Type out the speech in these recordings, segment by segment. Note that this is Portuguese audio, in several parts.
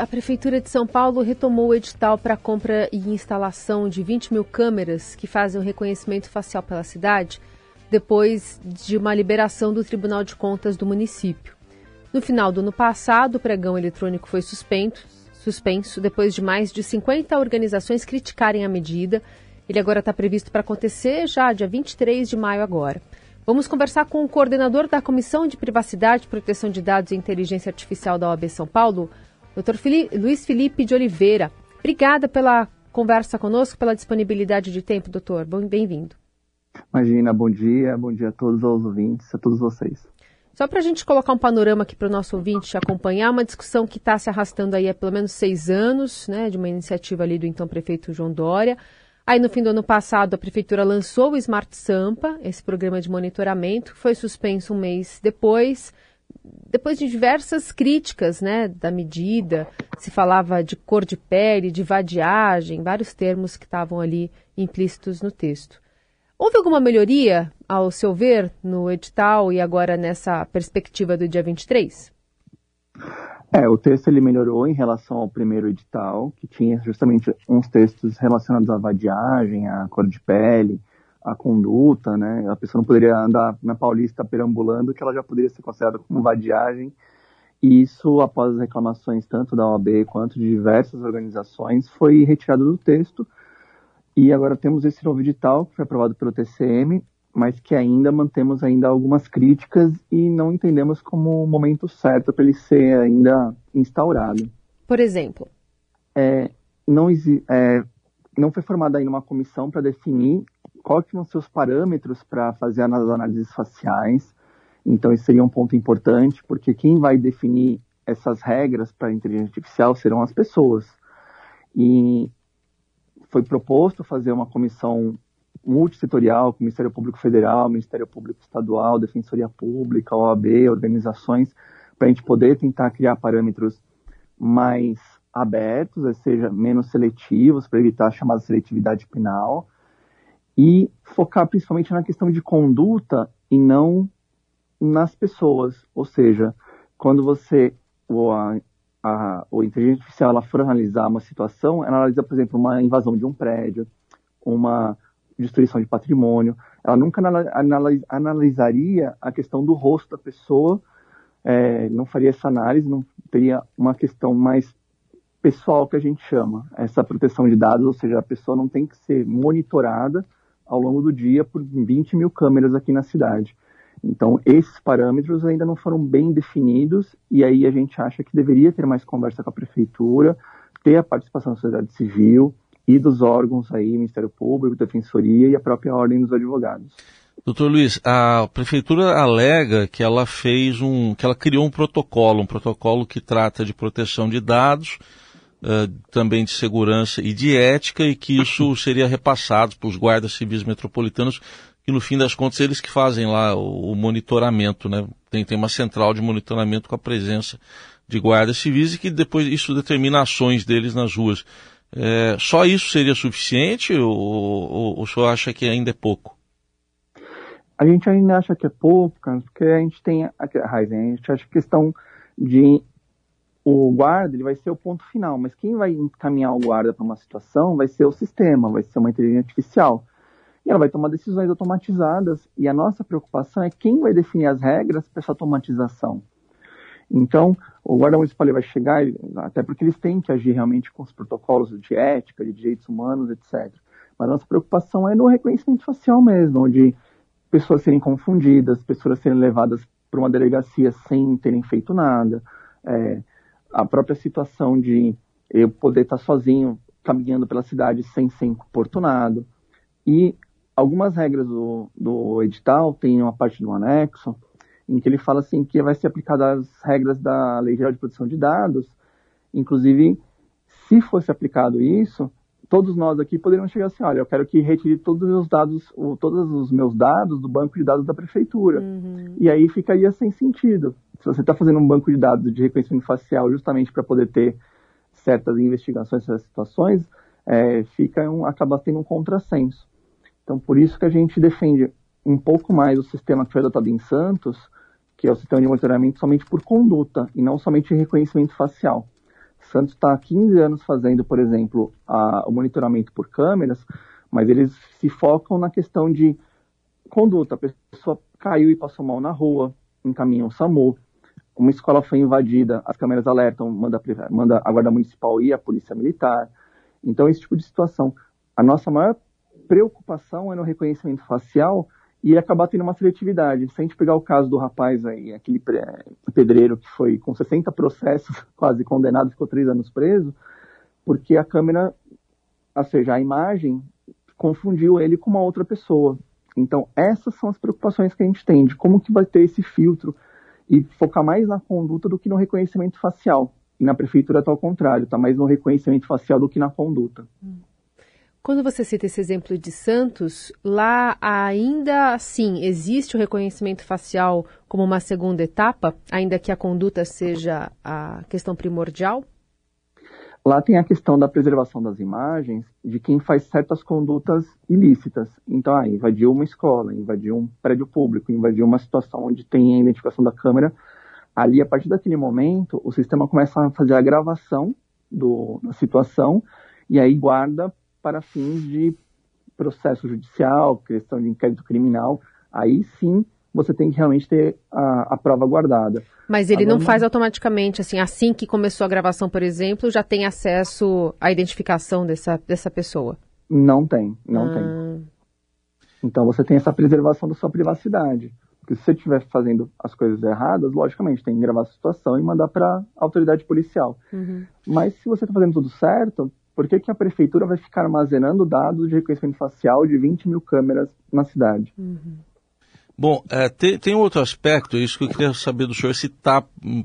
a Prefeitura de São Paulo retomou o edital para compra e instalação de 20 mil câmeras que fazem o reconhecimento facial pela cidade, depois de uma liberação do Tribunal de Contas do município. No final do ano passado, o pregão eletrônico foi suspenso, suspenso depois de mais de 50 organizações criticarem a medida. Ele agora está previsto para acontecer já dia 23 de maio agora. Vamos conversar com o coordenador da Comissão de Privacidade, Proteção de Dados e Inteligência Artificial da OAB São Paulo, Dr. Felipe, Luiz Felipe de Oliveira. Obrigada pela conversa conosco, pela disponibilidade de tempo, doutor. Bem-vindo. Imagina, bom dia, bom dia a todos os ouvintes, a todos vocês. Só para a gente colocar um panorama aqui para o nosso ouvinte acompanhar, uma discussão que está se arrastando aí há pelo menos seis anos, né, de uma iniciativa ali do então prefeito João Dória. Aí no fim do ano passado a prefeitura lançou o Smart Sampa, esse programa de monitoramento, que foi suspenso um mês depois, depois de diversas críticas, né, da medida, se falava de cor de pele, de vadiagem, vários termos que estavam ali implícitos no texto. Houve alguma melhoria, ao seu ver, no edital e agora nessa perspectiva do dia 23? É, o texto ele melhorou em relação ao primeiro edital, que tinha justamente uns textos relacionados à vadiagem, à cor de pele, à conduta, né? A pessoa não poderia andar na Paulista perambulando, que ela já poderia ser considerada como vadiagem. E isso, após as reclamações tanto da OAB quanto de diversas organizações, foi retirado do texto e agora temos esse novo edital que foi aprovado pelo TCM, mas que ainda mantemos ainda algumas críticas e não entendemos como o momento certo para ele ser ainda instaurado. Por exemplo? É, não, é, não foi formada ainda uma comissão para definir quais ser os parâmetros para fazer as análises faciais. Então, esse seria um ponto importante, porque quem vai definir essas regras para a inteligência artificial serão as pessoas. E foi proposto fazer uma comissão multissetorial, com o Ministério Público Federal, Ministério Público Estadual, Defensoria Pública, OAB, organizações, para a gente poder tentar criar parâmetros mais abertos, ou seja, menos seletivos, para evitar a chamada seletividade penal, e focar principalmente na questão de conduta e não nas pessoas. Ou seja, quando você, ou a a, a inteligência artificial ela for analisar uma situação, ela analisa, por exemplo, uma invasão de um prédio, uma destruição de patrimônio. Ela nunca analis, analisaria a questão do rosto da pessoa, é, não faria essa análise, não teria uma questão mais pessoal que a gente chama, essa proteção de dados, ou seja, a pessoa não tem que ser monitorada ao longo do dia por 20 mil câmeras aqui na cidade. Então, esses parâmetros ainda não foram bem definidos e aí a gente acha que deveria ter mais conversa com a prefeitura, ter a participação da sociedade civil e dos órgãos aí, Ministério Público, Defensoria e a própria Ordem dos Advogados. Doutor Luiz, a prefeitura alega que ela fez um, que ela criou um protocolo, um protocolo que trata de proteção de dados, uh, também de segurança e de ética, e que isso seria repassado para os guardas civis metropolitanos que no fim das contas eles que fazem lá o, o monitoramento, né? Tem, tem uma central de monitoramento com a presença de guardas civis e que depois isso determina ações deles nas ruas. É, só isso seria suficiente ou, ou, ou o senhor acha que ainda é pouco? A gente ainda acha que é pouco, porque a gente tem a, a gente acha que a questão de o guarda ele vai ser o ponto final, mas quem vai encaminhar o guarda para uma situação vai ser o sistema, vai ser uma inteligência artificial e ela vai tomar decisões automatizadas. E a nossa preocupação é quem vai definir as regras para essa automatização. Então, o guarda municipal vai chegar, até porque eles têm que agir realmente com os protocolos de ética, de direitos humanos, etc. Mas a nossa preocupação é no reconhecimento facial mesmo, onde pessoas serem confundidas, pessoas serem levadas para uma delegacia sem terem feito nada, é, a própria situação de eu poder estar sozinho caminhando pela cidade sem ser importunado. E algumas regras do, do edital, tem uma parte do anexo, em que ele fala assim que vai ser aplicada as regras da Lei Geral de Proteção de Dados, inclusive, se fosse aplicado isso, todos nós aqui poderíamos chegar assim, olha, eu quero que retire todos os dados, todos os meus dados do banco de dados da prefeitura. Uhum. E aí ficaria sem sentido. Se você está fazendo um banco de dados de reconhecimento facial justamente para poder ter certas investigações, certas situações, é, fica um, acaba tendo um contrassenso. Então, por isso que a gente defende um pouco mais o sistema que foi adotado em Santos, que é o sistema de monitoramento somente por conduta e não somente reconhecimento facial. Santos está há 15 anos fazendo, por exemplo, a, o monitoramento por câmeras, mas eles se focam na questão de conduta. A pessoa caiu e passou mal na rua, encaminha o SAMU. Uma escola foi invadida, as câmeras alertam, manda, manda a Guarda Municipal e a Polícia Militar. Então, esse tipo de situação. A nossa maior preocupação é no reconhecimento facial e acabar tendo uma seletividade. Se a gente pegar o caso do rapaz aí, aquele pedreiro que foi com 60 processos, quase condenado, ficou três anos preso, porque a câmera, ou seja, a imagem confundiu ele com uma outra pessoa. Então, essas são as preocupações que a gente tem, de como que vai ter esse filtro e focar mais na conduta do que no reconhecimento facial. E na prefeitura está ao contrário, está mais no reconhecimento facial do que na conduta. Quando você cita esse exemplo de Santos, lá ainda assim existe o reconhecimento facial como uma segunda etapa, ainda que a conduta seja a questão primordial? Lá tem a questão da preservação das imagens de quem faz certas condutas ilícitas. Então, ah, invadiu uma escola, invadiu um prédio público, invadiu uma situação onde tem a identificação da câmera. Ali, a partir daquele momento, o sistema começa a fazer a gravação do, da situação e aí guarda para fins de processo judicial, questão de inquérito criminal, aí sim você tem que realmente ter a, a prova guardada. Mas ele Agora, não faz automaticamente, assim, assim que começou a gravação, por exemplo, já tem acesso à identificação dessa, dessa pessoa? Não tem, não ah. tem. Então você tem essa preservação da sua privacidade. Porque se você estiver fazendo as coisas erradas, logicamente tem que gravar a situação e mandar para a autoridade policial. Uhum. Mas se você está fazendo tudo certo, por que, que a prefeitura vai ficar armazenando dados de reconhecimento facial de 20 mil câmeras na cidade? Uhum. Bom, é, tem, tem outro aspecto, isso que eu queria saber do senhor, se tá, hum,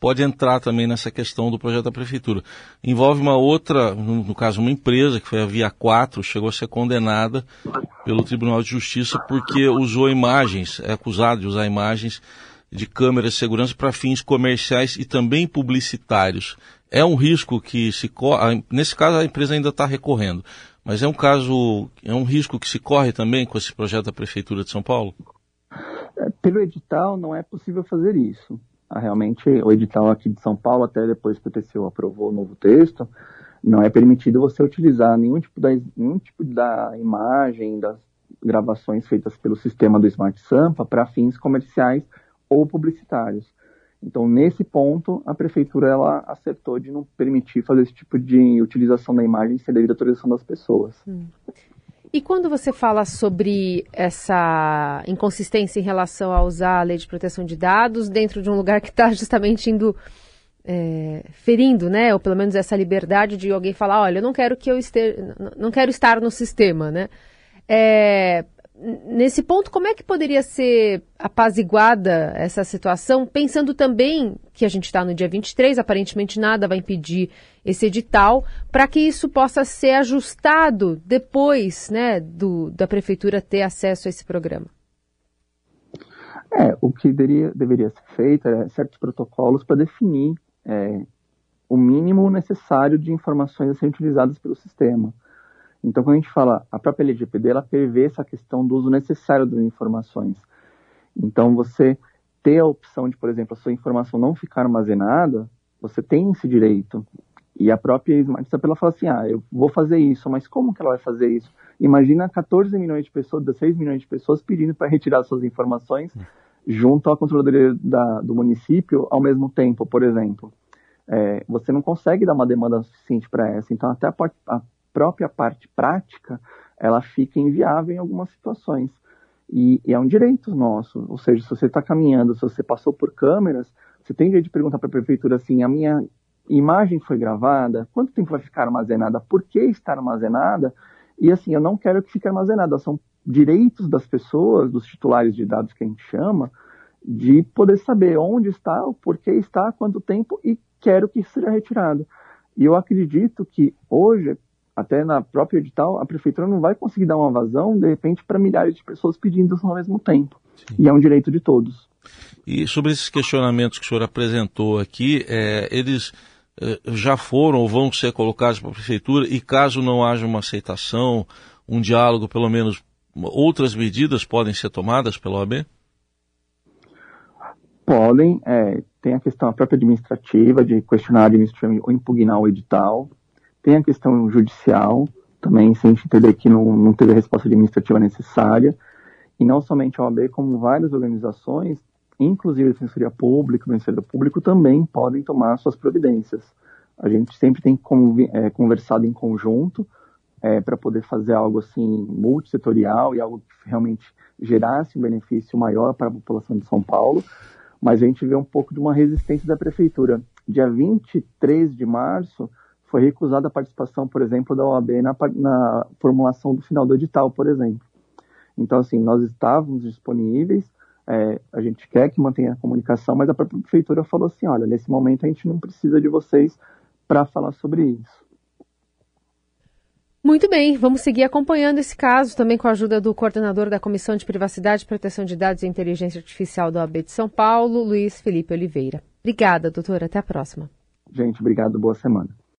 pode entrar também nessa questão do projeto da prefeitura. Envolve uma outra, no caso uma empresa, que foi a Via 4, chegou a ser condenada pelo Tribunal de Justiça porque usou imagens, é acusado de usar imagens de câmeras de segurança para fins comerciais e também publicitários é um risco que se corre. Nesse caso, a empresa ainda está recorrendo. Mas é um caso, é um risco que se corre também com esse projeto da Prefeitura de São Paulo? É, pelo edital, não é possível fazer isso. Ah, realmente, o edital aqui de São Paulo, até depois que o TCU aprovou o novo texto, não é permitido você utilizar nenhum tipo da, nenhum tipo da imagem, das gravações feitas pelo sistema do Smart Sampa para fins comerciais ou publicitários. Então, nesse ponto, a prefeitura ela acertou de não permitir fazer esse tipo de utilização da imagem sem devida autorização das pessoas. Hum. E quando você fala sobre essa inconsistência em relação a usar a lei de proteção de dados dentro de um lugar que está justamente indo é, ferindo, né, ou pelo menos essa liberdade de alguém falar, olha, eu não quero que eu esteja, não quero estar no sistema, né? É, nesse ponto, como é que poderia ser apaziguada essa situação, pensando também que a gente está no dia 23, aparentemente nada vai impedir esse edital, para que isso possa ser ajustado depois né, do, da prefeitura ter acesso a esse programa? É, o que deveria, deveria ser feito é certos protocolos para definir é, o mínimo necessário de informações a serem utilizadas pelo sistema. Então, quando a gente fala, a própria LGPD, ela prevê essa questão do uso necessário das informações. Então, você ter a opção de, por exemplo, a sua informação não ficar armazenada, você tem esse direito. E a própria Smart ela fala assim, ah, eu vou fazer isso, mas como que ela vai fazer isso? Imagina 14 milhões de pessoas, 16 milhões de pessoas pedindo para retirar suas informações junto à controladoria da, do município ao mesmo tempo, por exemplo. É, você não consegue dar uma demanda suficiente para essa. Então, até a, a própria parte prática, ela fica inviável em algumas situações. E, e é um direito nosso, ou seja, se você está caminhando, se você passou por câmeras, você tem direito de perguntar para a prefeitura assim, a minha imagem foi gravada, quanto tempo vai ficar armazenada, por que está armazenada, e assim, eu não quero que fique armazenada, são direitos das pessoas, dos titulares de dados que a gente chama, de poder saber onde está, o porquê está, quanto tempo, e quero que isso seja retirado. E eu acredito que hoje, até na própria edital, a prefeitura não vai conseguir dar uma vazão, de repente, para milhares de pessoas pedindo isso ao mesmo tempo. Sim. E é um direito de todos. E sobre esses questionamentos que o senhor apresentou aqui, é, eles é, já foram ou vão ser colocados para a prefeitura e caso não haja uma aceitação, um diálogo, pelo menos outras medidas podem ser tomadas pela OAB? Podem. É, tem a questão própria administrativa, de questionar administrativamente ou impugnar o edital, tem a questão judicial, também, se a gente entender que não, não teve a resposta administrativa necessária, e não somente a OAB, como várias organizações, inclusive a Defensoria Pública, o Ministério Público, também podem tomar suas providências. A gente sempre tem é, conversado em conjunto é, para poder fazer algo assim multissetorial e algo que realmente gerasse um benefício maior para a população de São Paulo, mas a gente vê um pouco de uma resistência da prefeitura. Dia 23 de março, foi recusada a participação, por exemplo, da OAB na, na formulação do final do edital, por exemplo. Então, assim, nós estávamos disponíveis, é, a gente quer que mantenha a comunicação, mas a própria prefeitura falou assim: olha, nesse momento a gente não precisa de vocês para falar sobre isso. Muito bem, vamos seguir acompanhando esse caso também com a ajuda do coordenador da Comissão de Privacidade, Proteção de Dados e Inteligência Artificial do AB de São Paulo, Luiz Felipe Oliveira. Obrigada, doutora. Até a próxima. Gente, obrigado. Boa semana.